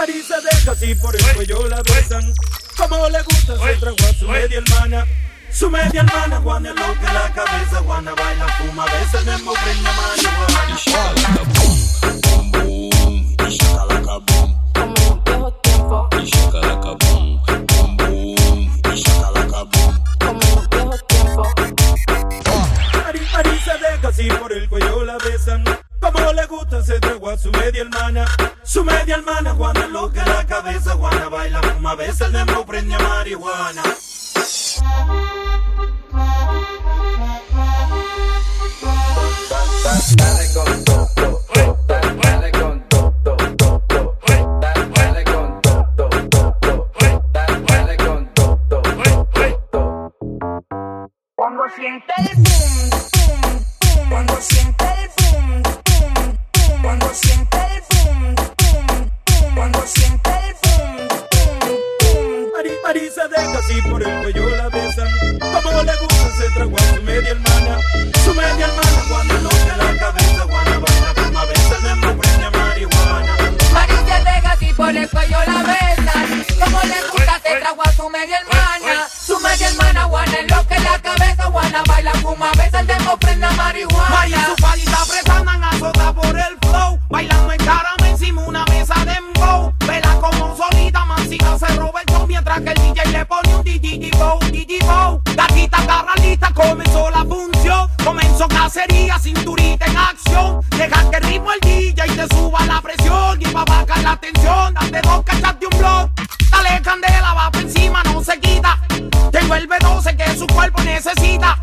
Marisa deja así por el cuello la besan. Como le gusta se trago a su media hermana. Su media hermana, Juana loca la cabeza, Juana baila, fuma, besa. Boom, boom, y boom. Como en viejos tiempos, Y shakalaka boom. Boom, y como Marisa deja así por el cuello la besan. Como le gusta se trago a su media hermana. Su media hermana, Juana loca la cabeza, Juana baila, fuma, besa, Nemo, preña, marihuana. Dale con todo, dale con todo, dale con todo, dale con todo. Cuando siente el boom, boom, boom. Cuando siente el boom, boom, boom. Cuando siente el boom, siente el boom, boom, boom. Se deja así por el cuello la besan. Como le gusta se trago a su media hermana. Su media hermana, Juana, no se la cabeza. Juana, baila con una besa de la preña marihuana. Ari se deja así por el cuello la besan. Como le gusta se trago a su media hermana. Su media hermana, Juana, en lo que la cabeza. sería cinturita en acción. Deja que el ritmo el DJ y te suba la presión. Y pa' bajar la tensión, date dos cachas de un blog. Dale candela, va pa' encima, no se quita. Te vuelve 12 que su cuerpo necesita.